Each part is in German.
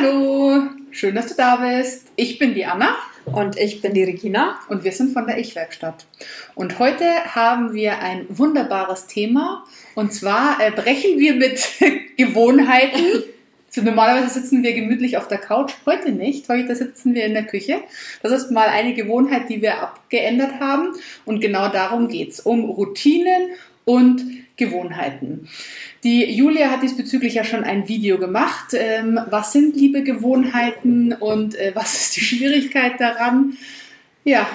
Hallo, schön, dass du da bist. Ich bin die Anna. Und ich bin die Regina. Und wir sind von der Ich-Werkstatt. Und heute haben wir ein wunderbares Thema. Und zwar äh, brechen wir mit Gewohnheiten. So, normalerweise sitzen wir gemütlich auf der Couch, heute nicht. Heute sitzen wir in der Küche. Das ist mal eine Gewohnheit, die wir abgeändert haben. Und genau darum geht's Um Routinen und Gewohnheiten. Die Julia hat diesbezüglich ja schon ein Video gemacht. Ähm, was sind liebe Gewohnheiten und äh, was ist die Schwierigkeit daran? Ja,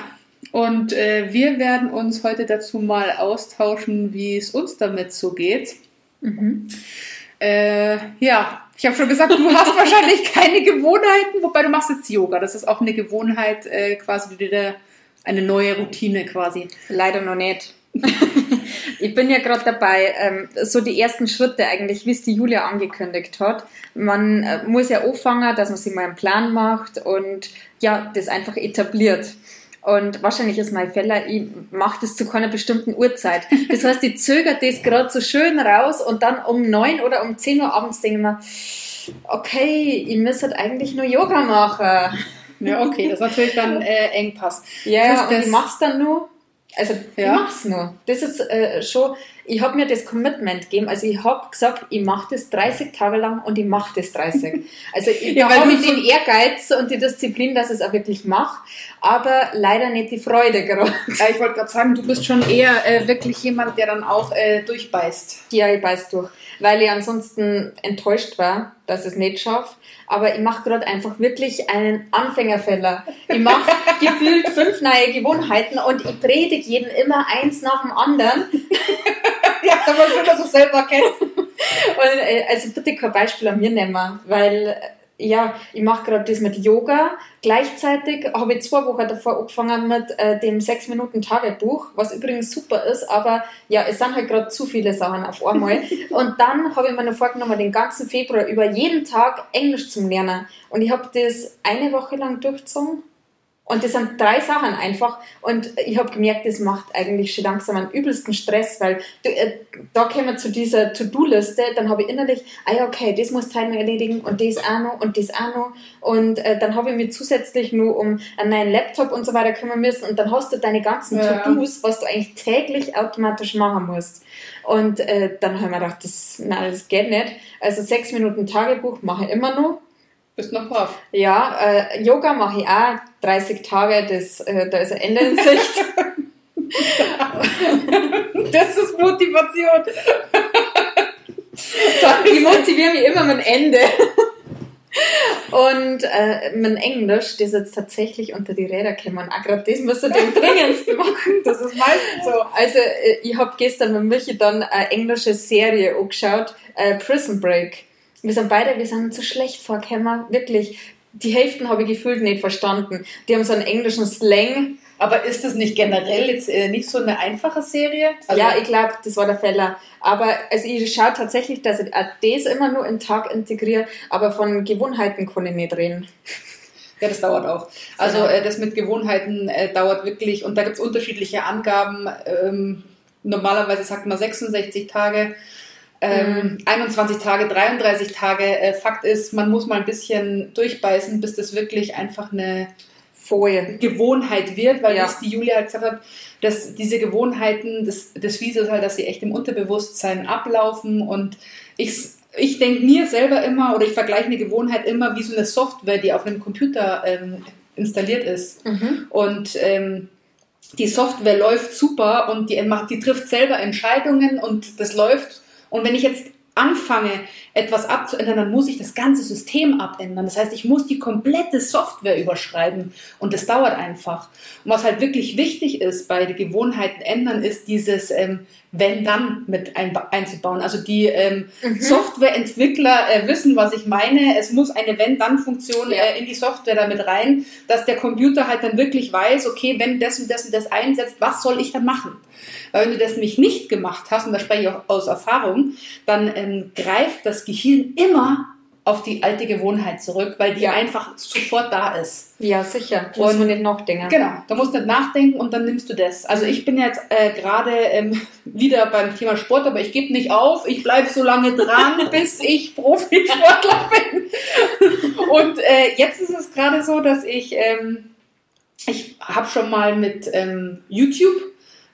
und äh, wir werden uns heute dazu mal austauschen, wie es uns damit so geht. Mhm. Äh, ja, ich habe schon gesagt, du hast wahrscheinlich keine Gewohnheiten, wobei du machst jetzt Yoga. Das ist auch eine Gewohnheit, äh, quasi eine neue Routine quasi. Leider noch nicht. ich bin ja gerade dabei, ähm, so die ersten Schritte eigentlich, wie es die Julia angekündigt hat. Man äh, muss ja anfangen, dass man sich mal einen Plan macht und ja, das einfach etabliert. Und wahrscheinlich ist mein Fehler, ich mache das zu keiner bestimmten Uhrzeit. Das heißt, ich zögert das gerade so schön raus und dann um neun oder um zehn Uhr abends denke ich mir, okay, ich müsste halt eigentlich nur Yoga machen. Ja, okay, das ist natürlich dann äh, Engpass. Ja, das und ich mach's dann nur also ja. ich mach's nur. Das ist äh, schon, ich habe mir das Commitment gegeben. Also ich habe gesagt, ich mache das 30 Tage lang und ich mache das 30. Also ich ja, habe den Ehrgeiz und die Disziplin, dass ich es auch wirklich mache, aber leider nicht die Freude gerade. Ja, ich wollte gerade sagen, du bist schon eher äh, wirklich jemand, der dann auch äh, durchbeißt. Ja, ich beiß durch, weil ich ansonsten enttäuscht war, dass ich es nicht schaffe aber ich mache gerade einfach wirklich einen Anfängerfäller. Ich mache gefühlt fünf neue Gewohnheiten und ich predige jedem immer eins nach dem anderen. Ja, aber schön, dass du es selber kennst. Und, äh, also bitte kein Beispiel an mir nehmen, weil ja, ich mache gerade das mit Yoga. Gleichzeitig habe ich zwei Wochen davor angefangen mit äh, dem 6-Minuten-Tagebuch, was übrigens super ist, aber ja, es sind halt gerade zu viele Sachen auf einmal. und dann habe ich mir noch vorgenommen, den ganzen Februar über jeden Tag Englisch zu lernen. Und ich habe das eine Woche lang durchgezogen und das sind drei Sachen einfach. Und ich habe gemerkt, das macht eigentlich schon langsam einen übelsten Stress, weil du, äh, da wir zu dieser To-Do-Liste, dann habe ich innerlich, ah ja, okay, das muss Teil noch erledigen und das auch noch und das auch noch. Und äh, dann habe ich mir zusätzlich nur um einen neuen Laptop und so weiter kümmern müssen. Und dann hast du deine ganzen ja. To-Dos, was du eigentlich täglich automatisch machen musst. Und äh, dann habe ich mir gedacht, das, nein, das geht nicht. Also sechs Minuten Tagebuch mache ich immer noch. Bist noch brav. Ja, äh, Yoga mache ich auch 30 Tage, das, äh, da ist ein Ende in Sicht. das ist Motivation. ich motiviere mich immer mit Ende. Und äh, mein Englisch, das jetzt tatsächlich unter die Räder gekommen. Auch gerade das müsst ihr den dringendsten machen. Das ist meistens so. Also, äh, ich habe gestern mit Michi dann eine englische Serie angeschaut, äh, Prison Break. Wir sind beide, wir sind so schlecht vorgekommen, wirklich. Die Hälften habe ich gefühlt nicht verstanden. Die haben so einen englischen Slang. Aber ist das nicht generell jetzt äh, nicht so eine einfache Serie? Also ja, ich glaube, das war der Fehler. Aber also ich schaue tatsächlich, dass ich das immer nur in den Tag integriere, aber von Gewohnheiten kann ich nicht reden. Ja, das dauert auch. Also genau. äh, das mit Gewohnheiten äh, dauert wirklich, und da gibt es unterschiedliche Angaben. Ähm, normalerweise sagt man 66 Tage ähm, 21 mhm. Tage, 33 Tage. Äh, Fakt ist, man muss mal ein bisschen durchbeißen, bis das wirklich einfach eine Folie. Gewohnheit wird, weil ja. das die Julia halt gesagt hat, dass diese Gewohnheiten, das, das Fiese ist halt, dass sie echt im Unterbewusstsein ablaufen und ich, ich denke mir selber immer oder ich vergleiche eine Gewohnheit immer wie so eine Software, die auf einem Computer ähm, installiert ist. Mhm. Und ähm, die Software läuft super und die, die trifft selber Entscheidungen und das läuft und wenn ich jetzt anfange, etwas abzuändern, dann muss ich das ganze System abändern. Das heißt, ich muss die komplette Software überschreiben und das dauert einfach. Und was halt wirklich wichtig ist bei den Gewohnheiten ändern, ist dieses ähm, Wenn-Dann mit ein, einzubauen. Also die ähm, mhm. Softwareentwickler äh, wissen, was ich meine. Es muss eine Wenn-Dann-Funktion ja. äh, in die Software damit rein, dass der Computer halt dann wirklich weiß, okay, wenn das und das und das einsetzt, was soll ich dann machen? Weil wenn du das nämlich nicht gemacht hast, und da spreche ich auch aus Erfahrung, dann ähm, greift das Gehirn immer auf die alte Gewohnheit zurück, weil die ja. einfach sofort da ist. Ja, sicher. Da muss man nicht nachdenken. Genau, da musst du nicht nachdenken und dann nimmst du das. Also ich bin jetzt äh, gerade ähm, wieder beim Thema Sport, aber ich gebe nicht auf. Ich bleibe so lange dran, bis ich Profisportler bin. und äh, jetzt ist es gerade so, dass ich, ähm, ich habe schon mal mit ähm, YouTube,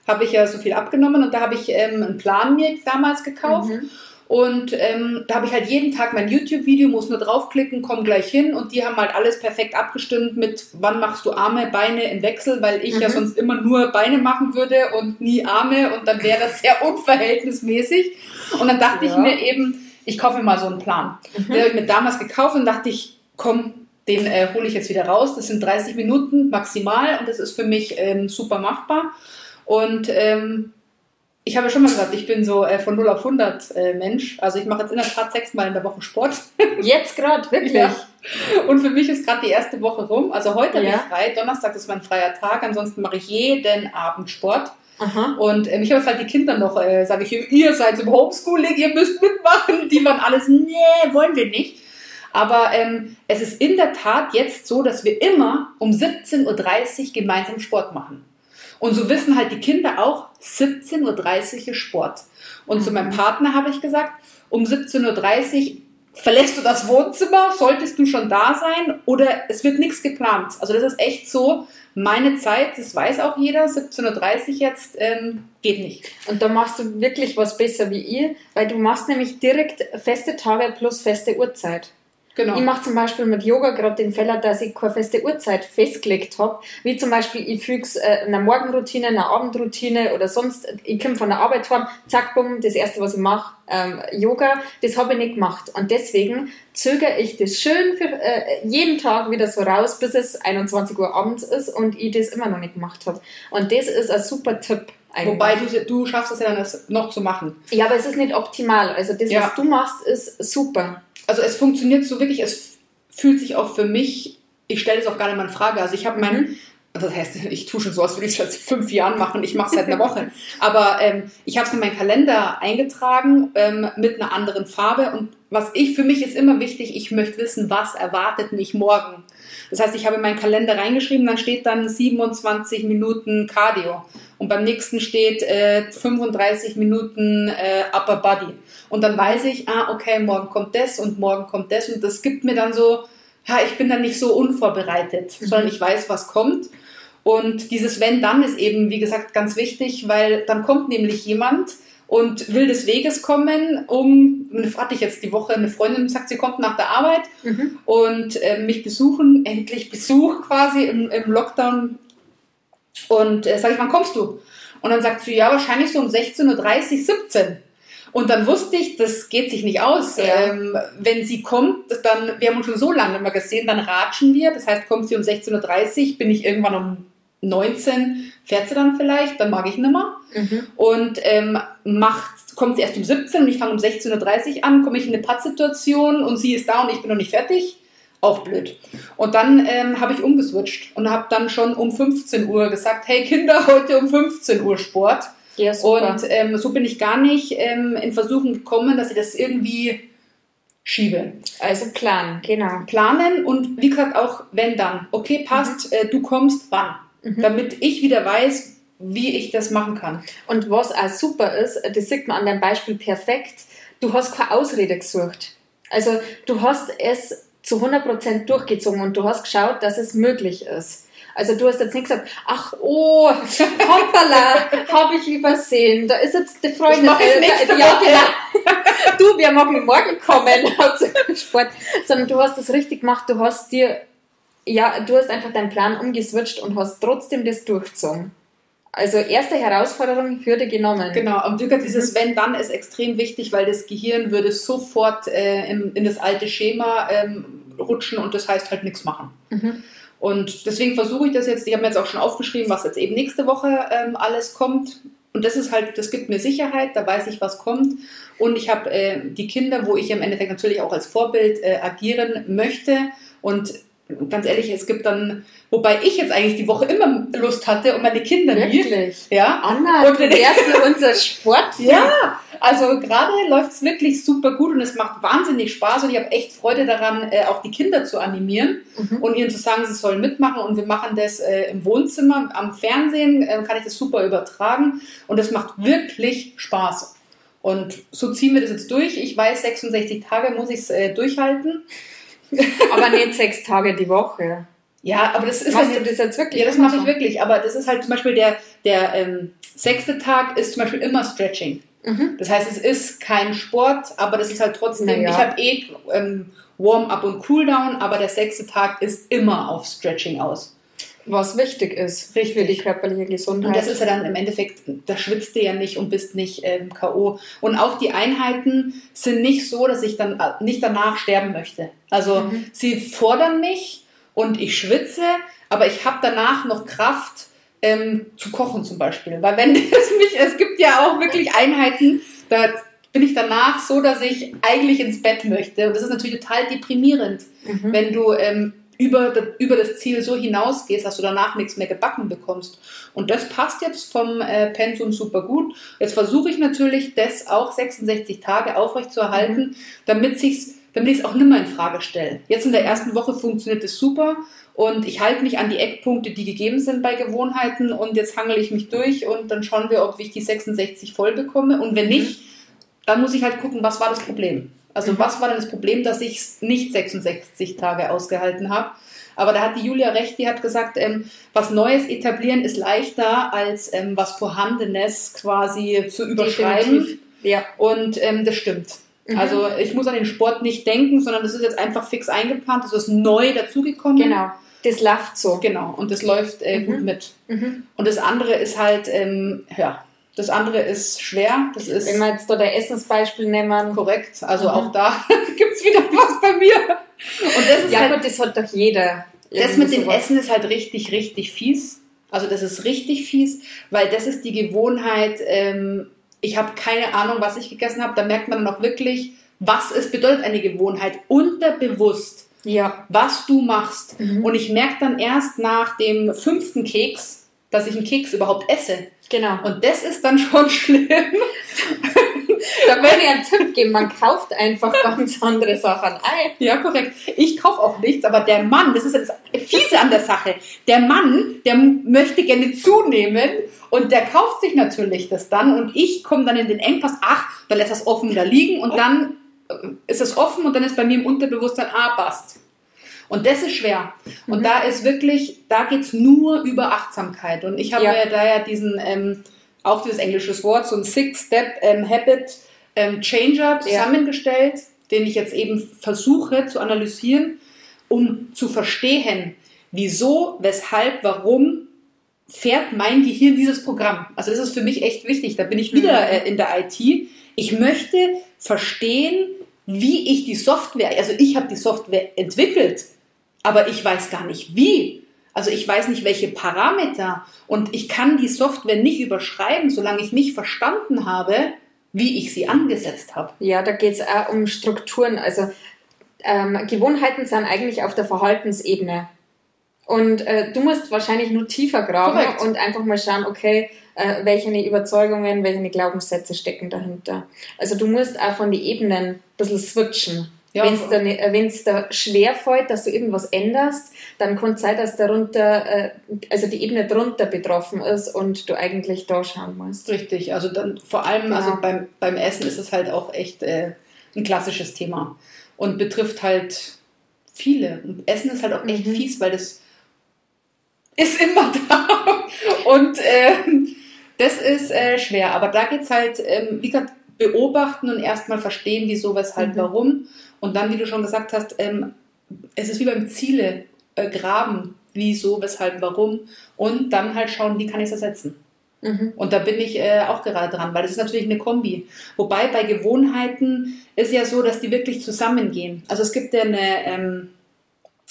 habe ich ja so viel abgenommen und da habe ich ähm, einen Plan mir damals gekauft. Mhm und ähm, da habe ich halt jeden Tag mein YouTube-Video, muss nur draufklicken, komm gleich hin. Und die haben halt alles perfekt abgestimmt mit, wann machst du Arme, Beine im Wechsel, weil ich mhm. ja sonst immer nur Beine machen würde und nie Arme. Und dann wäre das sehr unverhältnismäßig. Und dann dachte ja. ich mir eben, ich kaufe mir mal so einen Plan. Mhm. Den habe ich mir damals gekauft und dachte ich, komm, den äh, hole ich jetzt wieder raus. Das sind 30 Minuten maximal und das ist für mich ähm, super machbar. Und ähm, ich habe ja schon mal gesagt, ich bin so äh, von 0 auf 100 äh, Mensch. Also ich mache jetzt in der Tat sechsmal in der Woche Sport. Jetzt gerade, wirklich? Ja. Und für mich ist gerade die erste Woche rum. Also heute ja. bin ich frei. Donnerstag ist mein freier Tag. Ansonsten mache ich jeden Abend Sport. Aha. Und ähm, ich habe jetzt halt die Kinder noch, äh, sage ich, ihr seid im Homeschooling, ihr müsst mitmachen. Die waren alles, nee, wollen wir nicht. Aber ähm, es ist in der Tat jetzt so, dass wir immer um 17.30 Uhr gemeinsam Sport machen. Und so wissen halt die Kinder auch, 17.30 Uhr ist Sport. Und mhm. zu meinem Partner habe ich gesagt, um 17.30 Uhr verlässt du das Wohnzimmer, solltest du schon da sein oder es wird nichts geplant. Also das ist echt so, meine Zeit, das weiß auch jeder, 17.30 Uhr jetzt ähm, geht nicht. Und da machst du wirklich was besser wie ihr, weil du machst nämlich direkt feste Tage plus feste Uhrzeit. Genau. Ich mache zum Beispiel mit Yoga gerade den Fehler, dass ich keine feste Uhrzeit festgelegt habe. Wie zum Beispiel, ich füge es äh, einer Morgenroutine, einer Abendroutine oder sonst, ich komme von der Arbeit heim, zack, bumm, das erste, was ich mache, ähm, Yoga, das habe ich nicht gemacht. Und deswegen zögere ich das schön für äh, jeden Tag wieder so raus, bis es 21 Uhr abends ist und ich das immer noch nicht gemacht habe. Und das ist ein super Tipp. Eigentlich. Wobei du, du schaffst es ja dann noch zu machen. Ja, aber es ist nicht optimal. Also das, ja. was du machst, ist super also es funktioniert so wirklich, es fühlt sich auch für mich, ich stelle es auch gar nicht mal in Frage. Also ich habe meinen, mhm. das heißt, ich tue schon so, als würde ich es seit fünf Jahren machen, ich mache es seit einer Woche. Aber ähm, ich habe es in meinen Kalender eingetragen ähm, mit einer anderen Farbe und was ich, für mich ist immer wichtig, ich möchte wissen, was erwartet mich morgen. Das heißt, ich habe in meinen Kalender reingeschrieben, dann steht dann 27 Minuten Cardio und beim nächsten steht äh, 35 Minuten äh, Upper Body. Und dann weiß ich, ah, okay, morgen kommt das und morgen kommt das und das gibt mir dann so, ja, ich bin dann nicht so unvorbereitet, mhm. sondern ich weiß, was kommt. Und dieses Wenn dann ist eben, wie gesagt, ganz wichtig, weil dann kommt nämlich jemand, und will des Weges kommen, um, hatte ich jetzt die Woche eine Freundin, sagt, sie kommt nach der Arbeit mhm. und äh, mich besuchen, endlich Besuch quasi im, im Lockdown und äh, sage ich, wann kommst du? Und dann sagt sie, ja, wahrscheinlich so um 16.30 Uhr, 17 und dann wusste ich, das geht sich nicht aus. Ja. Ähm, wenn sie kommt, dann, wir haben uns schon so lange immer gesehen, dann ratschen wir. Das heißt, kommt sie um 16.30 Uhr, bin ich irgendwann um 19, fährt sie dann vielleicht, dann mag ich nimmer. Mhm. Und ähm, macht, kommt sie erst um 17 und ich fange um 16.30 Uhr an, komme ich in eine Pattsituation und sie ist da und ich bin noch nicht fertig auch blöd. Und dann ähm, habe ich umgeswitcht und habe dann schon um 15 Uhr gesagt, hey Kinder, heute um 15 Uhr Sport. Ja. Und ähm, so bin ich gar nicht ähm, in Versuchen gekommen, dass ich das irgendwie schiebe. Also planen, genau. Planen und wie gesagt auch, wenn dann. Okay, passt, mhm. äh, du kommst, wann? Mhm. Damit ich wieder weiß, wie ich das machen kann. Und was auch super ist, das sieht man an deinem Beispiel perfekt, du hast keine Ausrede gesucht. Also du hast es zu 100% durchgezogen und du hast geschaut, dass es möglich ist. Also du hast jetzt nicht gesagt, ach oh, hoppala, habe ich übersehen. Da ist jetzt die Freundin. Das ich nächste äh, ja, genau. Du, wir machen morgen kommen Sport. Sondern du hast das richtig gemacht. Du hast dir, ja, du hast einfach deinen Plan umgeswitcht und hast trotzdem das durchgezogen. Also erste Herausforderung, Hürde genommen. Genau, und Dücker, dieses mhm. Wenn-Dann ist extrem wichtig, weil das Gehirn würde sofort äh, in, in, das alte Schema ähm, rutschen und das heißt halt nichts machen. Mhm. Und deswegen versuche ich das jetzt, ich habe mir jetzt auch schon aufgeschrieben, was jetzt eben nächste Woche ähm, alles kommt. Und das ist halt, das gibt mir Sicherheit, da weiß ich, was kommt. Und ich habe äh, die Kinder, wo ich im Endeffekt natürlich auch als Vorbild äh, agieren möchte. Und ganz ehrlich, es gibt dann, wobei ich jetzt eigentlich die Woche immer Lust hatte und meine Kinder Wirklich? nie. Ja. Anna, und du wärst unser Sport. Ja, Also gerade läuft es wirklich super gut und es macht wahnsinnig Spaß und ich habe echt Freude daran, äh, auch die Kinder zu animieren mhm. und ihnen zu sagen, sie sollen mitmachen und wir machen das äh, im Wohnzimmer, am Fernsehen äh, kann ich das super übertragen und es macht wirklich Spaß. Und so ziehen wir das jetzt durch. Ich weiß, 66 Tage muss ich es äh, durchhalten. Aber nicht sechs Tage die Woche. Ja, aber das ist Machst halt, du das jetzt wirklich? Ja, das mache ich wirklich. Aber das ist halt zum Beispiel der, der ähm, sechste Tag ist zum Beispiel immer Stretching. Mhm. Das heißt, es ist kein Sport, aber das ist halt trotzdem, naja. ich habe eh ähm, Warm-up und Cooldown, aber der sechste Tag ist immer auf Stretching aus. Was wichtig ist Richtig. für die körperliche Gesundheit. Und das ist ja dann im Endeffekt, da schwitzt du ja nicht und bist nicht ähm, K.O. Und auch die Einheiten sind nicht so, dass ich dann äh, nicht danach sterben möchte. Also mhm. sie fordern mich und ich schwitze, aber ich habe danach noch Kraft, ähm, zu kochen zum Beispiel. Weil wenn es mich, es gibt ja auch wirklich Einheiten, da bin ich danach so, dass ich eigentlich ins Bett möchte. Und das ist natürlich total deprimierend, mhm. wenn du ähm, über, über das Ziel so hinausgehst, dass du danach nichts mehr gebacken bekommst. Und das passt jetzt vom äh, Pensum super gut. Jetzt versuche ich natürlich, das auch 66 Tage aufrechtzuerhalten, mhm. damit sich's damit ich es auch nimmer in Frage stelle. Jetzt in der ersten Woche funktioniert es super und ich halte mich an die Eckpunkte, die gegeben sind bei Gewohnheiten und jetzt hangel ich mich durch und dann schauen wir, ob ich die 66 voll bekomme und wenn mhm. nicht, dann muss ich halt gucken, was war das Problem. Also mhm. was war denn das Problem, dass ich es nicht 66 Tage ausgehalten habe? Aber da hat die Julia recht, die hat gesagt, ähm, was Neues etablieren ist leichter als ähm, was Vorhandenes quasi zu überschreiben. Definitiv. Ja. Und ähm, das stimmt. Mhm. Also ich muss an den Sport nicht denken, sondern das ist jetzt einfach fix eingeplant, das ist neu dazugekommen. Genau. Das läuft so. Genau, und das läuft äh, mhm. gut mit. Mhm. Und das andere ist halt, ähm, ja, das andere ist schwer. Das ist Wenn wir jetzt da der Essensbeispiel nehmen. Korrekt. Also mhm. auch da gibt es wieder was bei mir. Und das ist ja, halt, gut, das hat doch jeder. Das mit dem Essen ist halt richtig, richtig fies. Also das ist richtig fies, weil das ist die Gewohnheit, ähm, ich habe keine Ahnung, was ich gegessen habe. Da merkt man dann auch wirklich, was es bedeutet, eine Gewohnheit unterbewusst. Ja. Was du machst. Mhm. Und ich merke dann erst nach dem fünften Keks, dass ich einen Keks überhaupt esse. Genau. Und das ist dann schon schlimm. da würde ich einen Tipp geben, man kauft einfach ganz andere Sachen ein. Ja, korrekt. Ich kaufe auch nichts, aber der Mann, das ist das Fiese an der Sache, der Mann, der möchte gerne zunehmen und der kauft sich natürlich das dann und ich komme dann in den Engpass, ach, da lässt das offen da liegen und dann äh, ist es offen und dann ist bei mir im Unterbewusstsein, ah, passt. Und das ist schwer. Und mhm. da ist wirklich, da geht es nur über Achtsamkeit. Und ich habe ja. da ja diesen, ähm, auch dieses englische Wort, so ein Six-Step-Habit ähm, ähm, Changer zusammengestellt, ja. den ich jetzt eben versuche zu analysieren, um zu verstehen, wieso, weshalb, warum fährt mein Gehirn dieses Programm. Also das ist für mich echt wichtig. Da bin ich wieder mhm. äh, in der IT. Ich möchte verstehen, wie ich die Software, also ich habe die Software entwickelt, aber ich weiß gar nicht wie. Also ich weiß nicht, welche Parameter und ich kann die Software nicht überschreiben, solange ich nicht verstanden habe, wie ich sie angesetzt habe. Ja, da geht es auch um Strukturen. Also ähm, Gewohnheiten sind eigentlich auf der Verhaltensebene. Und äh, du musst wahrscheinlich nur tiefer graben Korrekt. und einfach mal schauen, okay, äh, welche Überzeugungen, welche Glaubenssätze stecken dahinter. Also du musst auch von den Ebenen ein bisschen switchen. Ja, Wenn es da, da schwer fällt, dass du irgendwas änderst, dann kann es sein, dass darunter, äh, also die Ebene drunter betroffen ist und du eigentlich da schauen musst. Richtig, also dann vor allem, also genau. also beim, beim Essen ist es halt auch echt äh, ein klassisches Thema und betrifft halt viele. Und Essen ist halt auch echt mhm. fies, weil das ist immer da. Und ähm, das ist äh, schwer. Aber da geht es halt, ähm, wie gesagt, beobachten und erstmal verstehen, wieso, weshalb, mhm. warum. Und dann, wie du schon gesagt hast, ähm, es ist wie beim Ziele äh, graben, wieso, weshalb, warum. Und dann halt schauen, wie kann ich es ersetzen. Mhm. Und da bin ich äh, auch gerade dran, weil das ist natürlich eine Kombi. Wobei bei Gewohnheiten ist ja so, dass die wirklich zusammengehen. Also es gibt ja eine, ähm,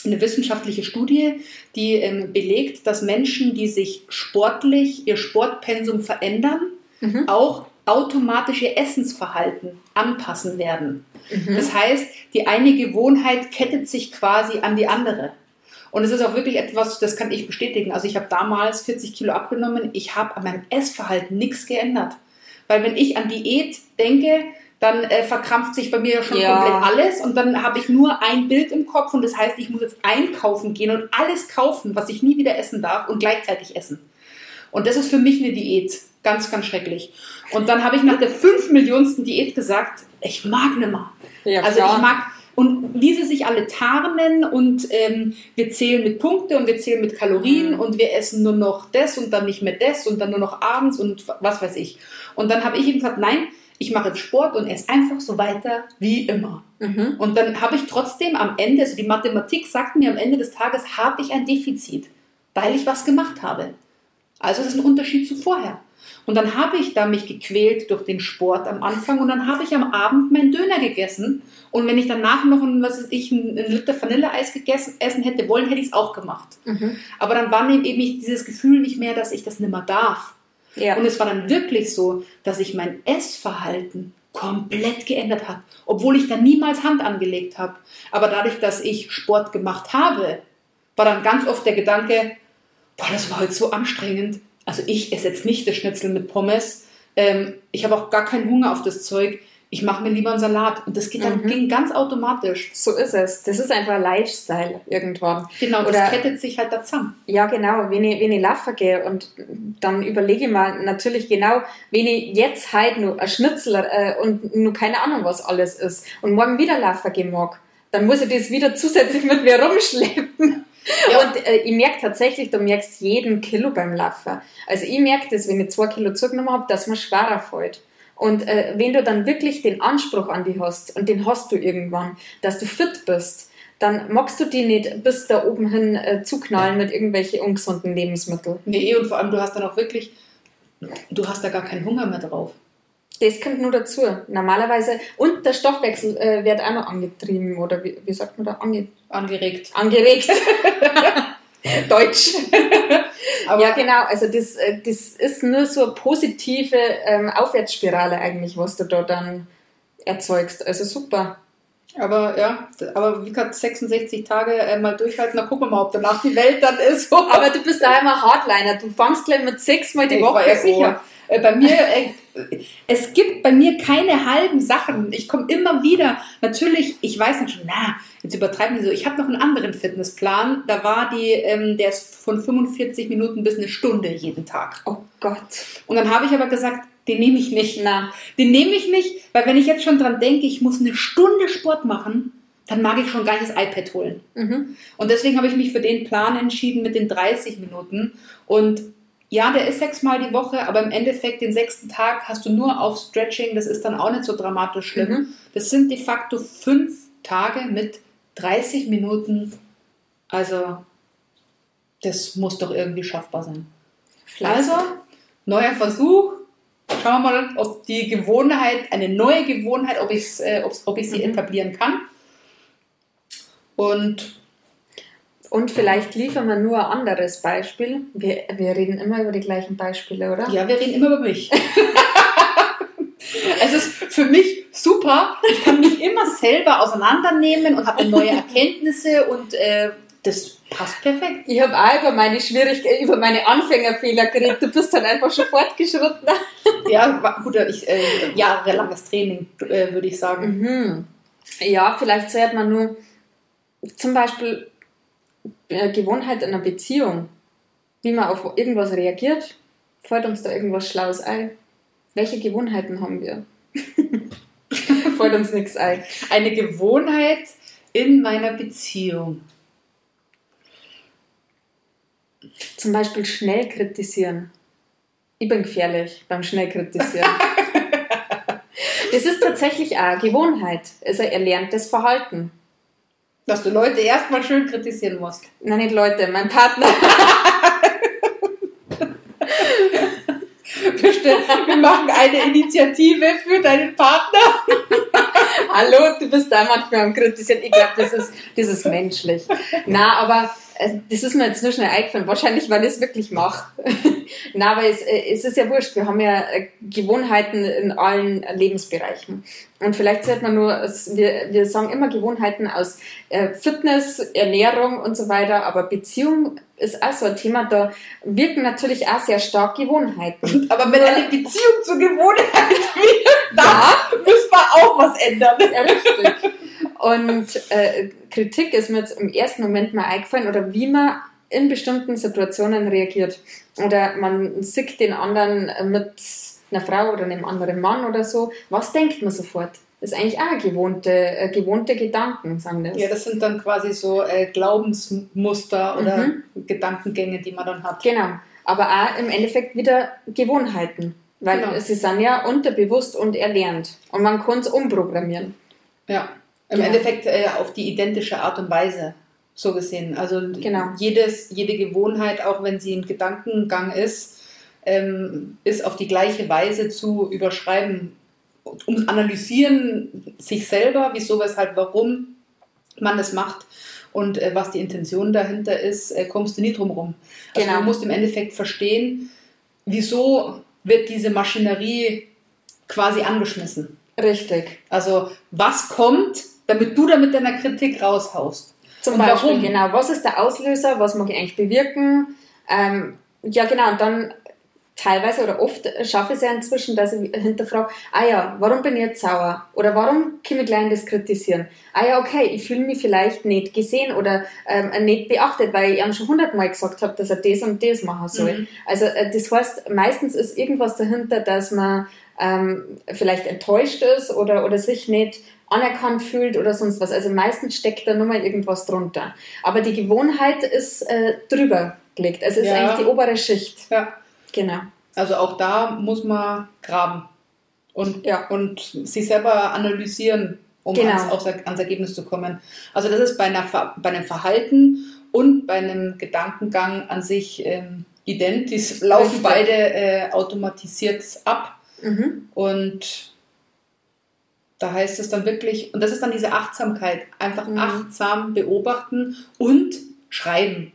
eine wissenschaftliche Studie, die ähm, belegt, dass Menschen, die sich sportlich ihr Sportpensum verändern, mhm. auch automatisch ihr Essensverhalten anpassen werden. Mhm. Das heißt, die eine Gewohnheit kettet sich quasi an die andere. Und es ist auch wirklich etwas, das kann ich bestätigen. Also ich habe damals 40 Kilo abgenommen, ich habe an meinem Essverhalten nichts geändert. weil wenn ich an Diät denke, dann äh, verkrampft sich bei mir ja schon Ja. komplett alles und dann habe ich nur ein Bild im Kopf und das heißt, ich muss jetzt einkaufen gehen und alles kaufen, was ich nie wieder essen darf und gleichzeitig essen. Und das ist für mich eine Diät. Ganz, ganz schrecklich. Und dann habe ich nach der fünf Millionsten Diät gesagt, ich mag nimmer. Ja, also ich mag, und wie sie sich alle tarnen und ähm, wir zählen mit Punkte und wir zählen mit Kalorien Mhm. und wir essen nur noch das und dann nicht mehr das und dann nur noch abends und was weiß ich. Und dann habe ich eben gesagt, nein, ich mache jetzt Sport und esse einfach so weiter wie immer. Mhm. Und dann habe ich trotzdem am Ende, also die Mathematik sagt mir am Ende des Tages, habe ich ein Defizit, weil ich was gemacht habe. Also das ist ein Unterschied zu vorher. Und dann habe ich da mich gequält durch den Sport am Anfang und dann habe ich am Abend meinen Döner gegessen. Und wenn ich danach noch ein, was ich, ein, ein Liter Vanilleeis gegessen essen hätte wollen, hätte ich es auch gemacht. Mhm. Aber dann war eben dieses Gefühl nicht mehr, dass ich das nicht mehr darf. Ja. Und es war dann wirklich so, dass sich mein Essverhalten komplett geändert hat, obwohl ich da niemals Hand angelegt habe. Aber dadurch, dass ich Sport gemacht habe, war dann ganz oft der Gedanke, boah, das war heute so anstrengend. Also ich esse jetzt nicht das Schnitzel mit Pommes. Ähm, ich habe auch gar keinen Hunger auf das Zeug. Ich mache mir lieber einen Salat. Und das geht dann, Mhm. ging ganz automatisch. So ist es. Das ist einfach ein Lifestyle irgendwann. Genau, das Oder- kettet sich halt da zusammen. Ja, genau. Wenn ich, wenn ich laufen gehe und dann überlege ich mir natürlich genau, wenn ich jetzt heute nur ein Schnitzel äh, und nur keine Ahnung, was alles ist und morgen wieder laufen gehen mag, dann muss ich das wieder zusätzlich mit mir rumschleppen. Ja. Und äh, ich merke tatsächlich, du merkst jeden Kilo beim Laufen. Also ich merke das, wenn ich zwei Kilo zugenommen habe, dass mir schwerer fällt. Und äh, wenn du dann wirklich den Anspruch an dich hast, und den hast du irgendwann, dass du fit bist, dann magst du die nicht bis da oben hin äh, zuknallen mit irgendwelchen ungesunden Lebensmitteln. Nee, und vor allem, du hast dann auch wirklich, du hast da gar keinen Hunger mehr drauf. Das kommt nur dazu. Normalerweise, und der Stoffwechsel äh, wird auch noch angetrieben, oder wie, wie sagt man da? Ange Angeregt. angeregt. Deutsch. Aber ja, genau. Also das, äh, das ist nur so eine positive ähm, Aufwärtsspirale eigentlich, was du da dann erzeugst. Also super. Aber ja, aber wie gesagt, 66 Tage äh, mal durchhalten, dann gucken wir mal, ob danach die Welt dann ist. Aber du bist da immer Hardliner. Du fängst gleich mit sechsmal die Ich Woche war ja an. sicher. Äh, Bei mir, äh, es gibt bei mir keine halben Sachen. Ich komme immer wieder. Natürlich, ich weiß nicht schon, na, jetzt übertreiben die so. Ich habe noch einen anderen Fitnessplan. Da war die, ähm, der ist von 45 Minuten bis eine Stunde jeden Tag. Oh Gott. Und dann habe ich aber gesagt, den nehme ich nicht. Na, Den nehme ich nicht, weil wenn ich jetzt schon dran denke, ich muss eine Stunde Sport machen, dann mag ich schon gar nicht das iPad holen. mhm. Und deswegen habe ich mich für den Plan entschieden mit den 30 Minuten. Und ja, der ist sechsmal die Woche, aber im Endeffekt den sechsten Tag hast du nur auf Stretching. Das ist dann auch nicht so dramatisch schlimm. Mhm. Das sind de facto fünf Tage mit 30 Minuten. Also, das muss doch irgendwie schaffbar sein. Also, neuer Versuch. Schauen wir mal, ob die Gewohnheit, eine neue Gewohnheit, ob, äh, ob's- ob ich sie Mhm. etablieren kann. Und Und vielleicht liefern wir nur ein anderes Beispiel. Wir, wir reden immer über die gleichen Beispiele, oder? ja, wir reden immer über mich. es ist für mich super. Ich kann mich immer selber auseinandernehmen und habe neue Erkenntnisse und äh, das passt perfekt. Ich habe auch über meine Schwierigkeiten, über meine Anfängerfehler geredet. Du bist dann einfach schon fortgeschritten. Ja, gut, ich, äh, jahrelanges Training, äh, würde ich sagen. Mhm. Ja, vielleicht sagt man nur zum Beispiel äh, Gewohnheit in einer Beziehung, wie man auf irgendwas reagiert. Fällt uns da irgendwas Schlaues ein? Welche Gewohnheiten haben wir? Fällt uns nichts ein. Eine Gewohnheit in meiner Beziehung. Zum Beispiel schnell kritisieren. Ich bin gefährlich beim schnell kritisieren. Das ist tatsächlich auch eine Gewohnheit. Es ist ein erlerntes Verhalten. Dass du Leute erstmal schön kritisieren musst. Nein, nicht Leute, mein Partner. Wir, machen eine Initiative für deinen Partner. Hallo, du bist da manchmal am Kritisieren. Ich glaube, das ist, das ist menschlich. Na, aber das ist mir jetzt nur schnell eingefallen, wahrscheinlich, weil ich es wirklich mache. Na, aber es, äh, es ist ja wurscht, wir haben ja äh, Gewohnheiten in allen Lebensbereichen. Und vielleicht sollte man nur, wir, wir sagen immer Gewohnheiten aus Fitness, Ernährung und so weiter, aber Beziehung ist auch so ein Thema, da wirken natürlich auch sehr stark Gewohnheiten. Aber wenn eine Beziehung zur Gewohnheit wird, da ja. müssen wir auch was ändern. Ja, richtig. Und äh, Kritik ist mir jetzt im ersten Moment mal eingefallen oder wie man in bestimmten Situationen reagiert. Oder man sieht den anderen mit einer Frau oder einem anderen Mann oder so. Was denkt man sofort? Das ist eigentlich auch gewohnte, äh, gewohnte Gedanken, sagen das. Ja, das sind dann quasi so äh, Glaubensmuster oder mhm. Gedankengänge, die man dann hat. Genau. Aber auch im Endeffekt wieder Gewohnheiten. Weil genau. sie sind ja unterbewusst und erlernt. Und man kann es umprogrammieren. Ja. Im ja. Endeffekt äh, auf die identische Art und Weise, so gesehen. Also genau. jedes, jede Gewohnheit, auch wenn sie ein Gedankengang ist, ähm, ist auf die gleiche Weise zu überschreiben. Um analysieren sich selber, wieso, weshalb, warum man das macht und äh, was die Intention dahinter ist, äh, kommst du nie drum rum. Also genau. du musst im Endeffekt verstehen, wieso wird diese Maschinerie quasi angeschmissen. Richtig. Also was kommt, damit du da mit deiner Kritik raushaust. Zum und Beispiel, warum? genau. Was ist der Auslöser? Was mag ich eigentlich bewirken? Ähm, ja, genau. Und dann teilweise oder oft schaffe ich es ja inzwischen, dass ich hinterfrage, ah ja, warum bin ich jetzt sauer? Oder warum kann ich gleich das kritisieren? Ah ja, okay, ich fühle mich vielleicht nicht gesehen oder ähm, nicht beachtet, weil ich ihm schon hundertmal gesagt habe, dass er das und das machen soll. Mhm. Also äh, das heißt, meistens ist irgendwas dahinter, dass man ähm, vielleicht enttäuscht ist oder, oder sich nicht anerkannt fühlt oder sonst was. Also meistens steckt da nur mal irgendwas drunter. Aber die Gewohnheit ist äh, drüber gelegt. Also es ja. ist eigentlich die obere Schicht. Ja. Genau. Also auch da muss man graben und, ja. und sich selber analysieren, um genau. ans, ans, Ergebnis zu kommen. Also das ist bei, einer, bei einem Verhalten und bei einem Gedankengang an sich ähm, ident. Die laufen beide äh, automatisiert ab. Mhm. Und da heißt es dann wirklich, und das ist dann diese Achtsamkeit, einfach mhm. achtsam beobachten und schreiben.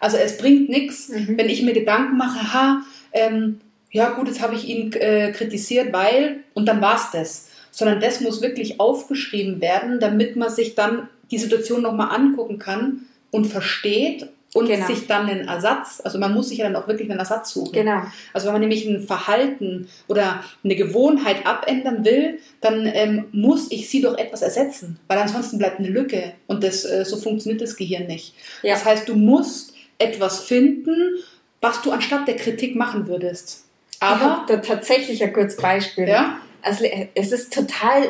Also es bringt nichts, mhm. wenn ich mir Gedanken mache, ha, ähm, ja gut, jetzt habe ich ihn äh, kritisiert, weil, und dann war es das. Sondern das muss wirklich aufgeschrieben werden, damit man sich dann die Situation nochmal angucken kann und versteht und genau. sich dann einen Ersatz, also man muss sich ja dann auch wirklich einen Ersatz suchen. Genau. Also wenn man nämlich ein Verhalten oder eine Gewohnheit abändern will, dann ähm, muss ich sie doch etwas ersetzen, weil ansonsten bleibt eine Lücke und das, äh, so funktioniert das Gehirn nicht. Ja. Das heißt, du musst etwas finden, was du anstatt der Kritik machen würdest. Aber da tatsächlich ein kurzes Beispiel. Ja? Also es ist total,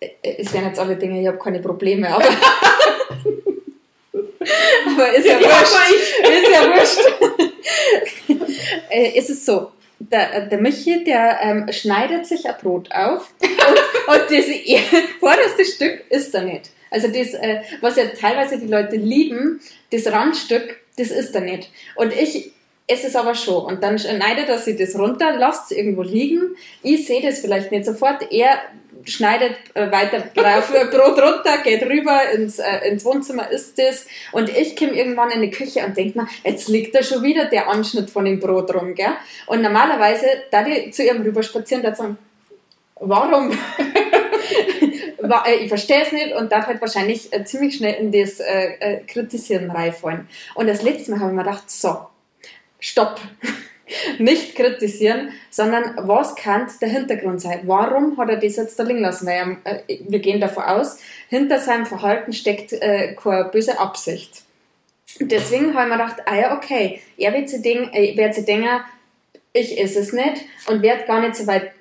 äh, es wären jetzt alle Dinge, ich habe keine Probleme, aber aber ist ja, ja wurscht. Ist ja wurscht. äh, ist es so, der, der Michi, der ähm, schneidet sich ein Brot auf und, und das vorderste Stück ist er nicht. Also das, äh, was ja teilweise die Leute lieben, das Randstück, das ist er nicht. Und ich es aber schon. Und dann schneidet er sich das runter, lasst es irgendwo liegen. Ich sehe das vielleicht nicht sofort. Er schneidet äh, weiter drauf, Brot runter, geht rüber ins, äh, ins Wohnzimmer, isst es. Und ich komme irgendwann in die Küche und denke mir, jetzt liegt da schon wieder der Anschnitt von dem Brot rum. Gell? Und normalerweise, da die zu ihm rüber spazieren, da sagen, warum? Äh, ich verstehe es nicht und darf halt wahrscheinlich äh, ziemlich schnell in das äh, Kritisieren reinfallen. Und das letzte Mal habe ich mir gedacht, so, stopp nicht kritisieren, sondern was kann der Hintergrund sein? Warum hat er das jetzt da liegen lassen? Weil er, äh, wir gehen davon aus, hinter seinem Verhalten steckt äh, keine böse Absicht. Deswegen habe ich mir gedacht, ah ja, okay, er wird sich, denk, äh, wird sich denken, ich ist es nicht und wird gar nicht so weit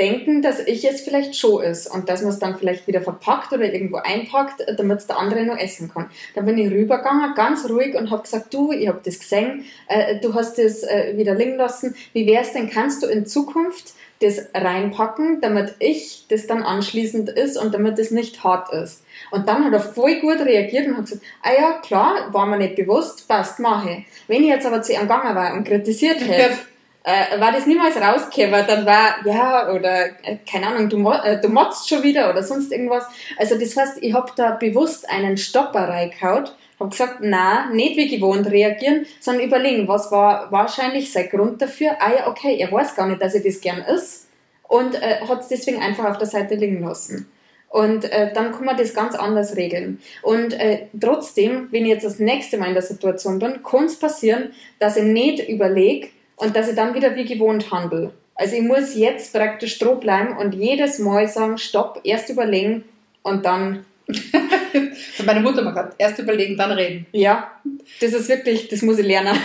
denken, dass ich es vielleicht schon ist und dass man es dann vielleicht wieder verpackt oder irgendwo einpackt, damit es der andere noch essen kann. Dann bin ich rübergegangen, ganz ruhig und habe gesagt, du, ich habe das gesehen, äh, du hast das äh, wieder liegen lassen. Wie wäre es denn, kannst du in Zukunft das reinpacken, damit ich das dann anschließend ist und damit es nicht hart ist. Und dann hat er voll gut reagiert und hat gesagt, ah ja, klar, war mir nicht bewusst, passt, mache. Wenn ich jetzt aber zu ihm gegangen war und kritisiert hätte, äh, war das niemals rausgekommen, dann war, ja, oder äh, keine Ahnung, du, äh, du motzt schon wieder oder sonst irgendwas. Also das heißt, ich habe da bewusst einen Stopper reingehaut, Habe gesagt, na, nicht wie gewohnt reagieren, sondern überlegen, was war wahrscheinlich sein Grund dafür. Ah ja, okay, er weiß gar nicht, dass er das gern ist und äh, hat es deswegen einfach auf der Seite liegen lassen. Und äh, dann kann man das ganz anders regeln. Und äh, trotzdem, wenn ich jetzt das nächste Mal in der Situation bin, kann es passieren, dass ich nicht überlege und dass ich dann wieder wie gewohnt handle. Also ich muss jetzt praktisch stroh bleiben und jedes Mal sagen, stopp, erst überlegen und dann. meine Mutter mal gerade, erst überlegen, dann reden. Ja, das ist wirklich, das muss ich lernen.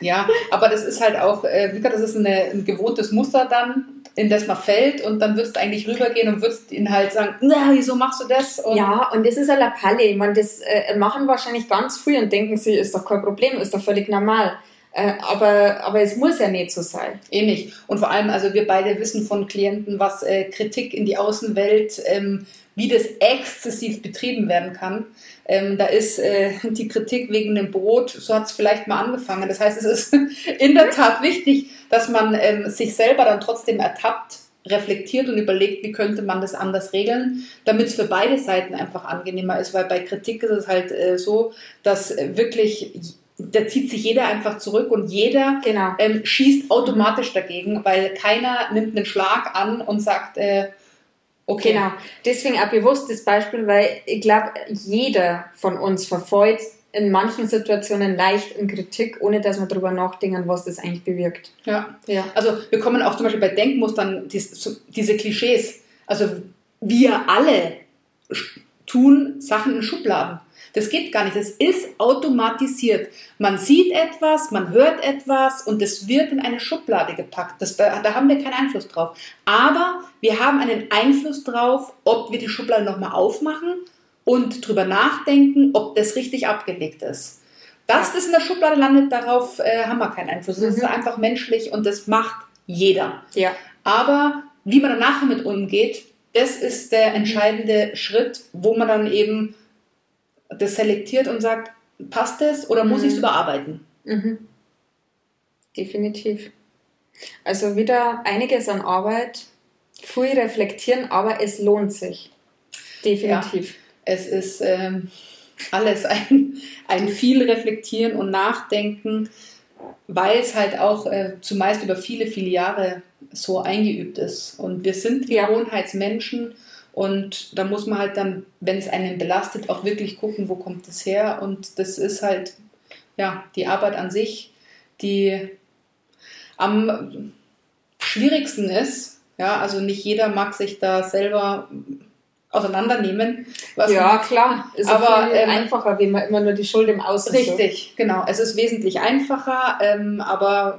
Ja, aber das ist halt auch, äh, wie gesagt, das ist eine, ein gewohntes Muster dann, in das man fällt und dann würdest du eigentlich rübergehen und würdest ihn halt sagen, na, wieso machst du das? Und ja, und das ist eine Lapalle. Ich meine, das äh, machen wahrscheinlich ganz früh und denken sie, ist doch kein Problem, ist doch völlig normal. Äh, aber, aber es muss ja nicht so sein. Eh nicht. Und vor allem, also wir beide wissen von Klienten, was äh, Kritik in die Außenwelt, ähm, wie das exzessiv betrieben werden kann. Ähm, da ist äh, die Kritik wegen dem Brot, so hat es vielleicht mal angefangen. Das heißt, es ist in der Tat wichtig, dass man ähm, sich selber dann trotzdem ertappt, reflektiert und überlegt, wie könnte man das anders regeln, damit es für beide Seiten einfach angenehmer ist, weil bei Kritik ist es halt äh, so, dass wirklich da zieht sich jeder einfach zurück und jeder genau. ähm, schießt automatisch dagegen, weil keiner nimmt einen Schlag an und sagt, äh, okay. Genau, deswegen ein bewusstes Beispiel, weil ich glaube, jeder von uns verfolgt in manchen Situationen leicht in Kritik, ohne dass wir darüber nachdenken, was das eigentlich bewirkt. Ja, ja. Also wir kommen auch zum Beispiel bei Denkmustern, diese Klischees. Also wir alle tun Sachen in Schubladen. Das geht gar nicht. Das ist automatisiert. Man sieht etwas, man hört etwas und es wird in eine Schublade gepackt. Das, da, da haben wir keinen Einfluss drauf. Aber wir haben einen Einfluss drauf, ob wir die Schublade nochmal aufmachen und drüber nachdenken, ob das richtig abgelegt ist. Dass das in der Schublade landet, darauf äh, haben wir keinen Einfluss. Das mhm. ist einfach menschlich und das macht jeder. Ja. Aber wie man danach damit umgeht, das ist der entscheidende Schritt, wo man dann eben das selektiert und sagt, passt es oder muss mhm. ich es überarbeiten? Mhm. Definitiv. Also wieder einiges an Arbeit, früh reflektieren, aber es lohnt sich. Definitiv. Ja, es ist ähm, alles ein, ein viel reflektieren und nachdenken, weil es halt auch äh, zumeist über viele, viele Jahre so eingeübt ist. Und wir sind Gewohnheitsmenschen und da muss man halt dann, wenn es einen belastet, auch wirklich gucken, wo kommt es her. Und das ist halt ja die Arbeit an sich, die am schwierigsten ist. Ja, also nicht jeder mag sich da selber auseinandernehmen. ja, klar. Ist aber ähm, einfacher, wenn man immer nur die Schuld im Außen Richtig, so. genau. Es ist wesentlich einfacher, ähm, aber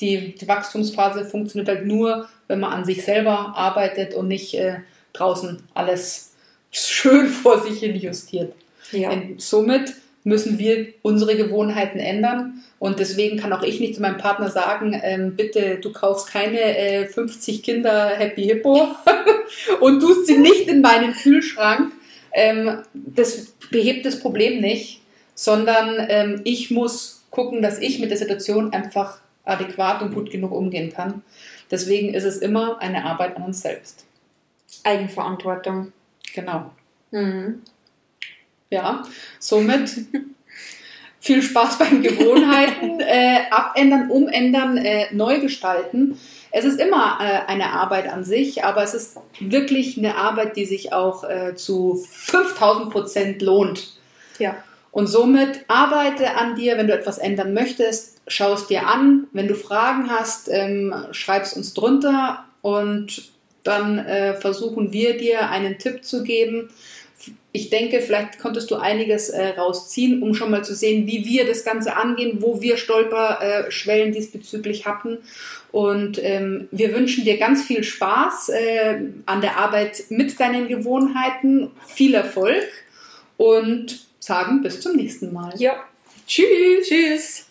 die, die, Wachstumsphase funktioniert halt nur, wenn man an sich selber arbeitet und nicht äh, draußen alles schön vor sich hin justiert. Ja. Und somit müssen wir unsere Gewohnheiten ändern. Und deswegen kann auch ich nicht zu meinem Partner sagen, ähm, bitte, du kaufst keine äh, 50 Kinder Happy Hippo und tust sie nicht in meinen Kühlschrank. Ähm, das behebt das Problem nicht, sondern ähm, ich muss gucken, dass ich mit der Situation einfach adäquat und gut genug umgehen kann. Deswegen ist es immer eine Arbeit an uns selbst. Eigenverantwortung. Genau. Mhm. Ja, somit viel Spaß beim Gewohnheiten äh, abändern, umändern, äh, neu gestalten. Es ist immer äh, eine Arbeit an sich, aber es ist wirklich eine Arbeit, die sich auch äh, zu 5000 Prozent lohnt. Ja. Und somit arbeite an dir, wenn du etwas ändern möchtest, schau es dir an. Wenn du Fragen hast, ähm, schreib es uns drunter und dann äh, versuchen wir dir einen Tipp zu geben. Ich denke, vielleicht konntest du einiges äh, rausziehen, um schon mal zu sehen, wie wir das Ganze angehen, wo wir Stolperschwellen diesbezüglich hatten. Und ähm, wir wünschen dir ganz viel Spaß äh, an der Arbeit mit deinen Gewohnheiten, viel Erfolg und sagen bis zum nächsten Mal. Ja. Tschüss. Tschüss.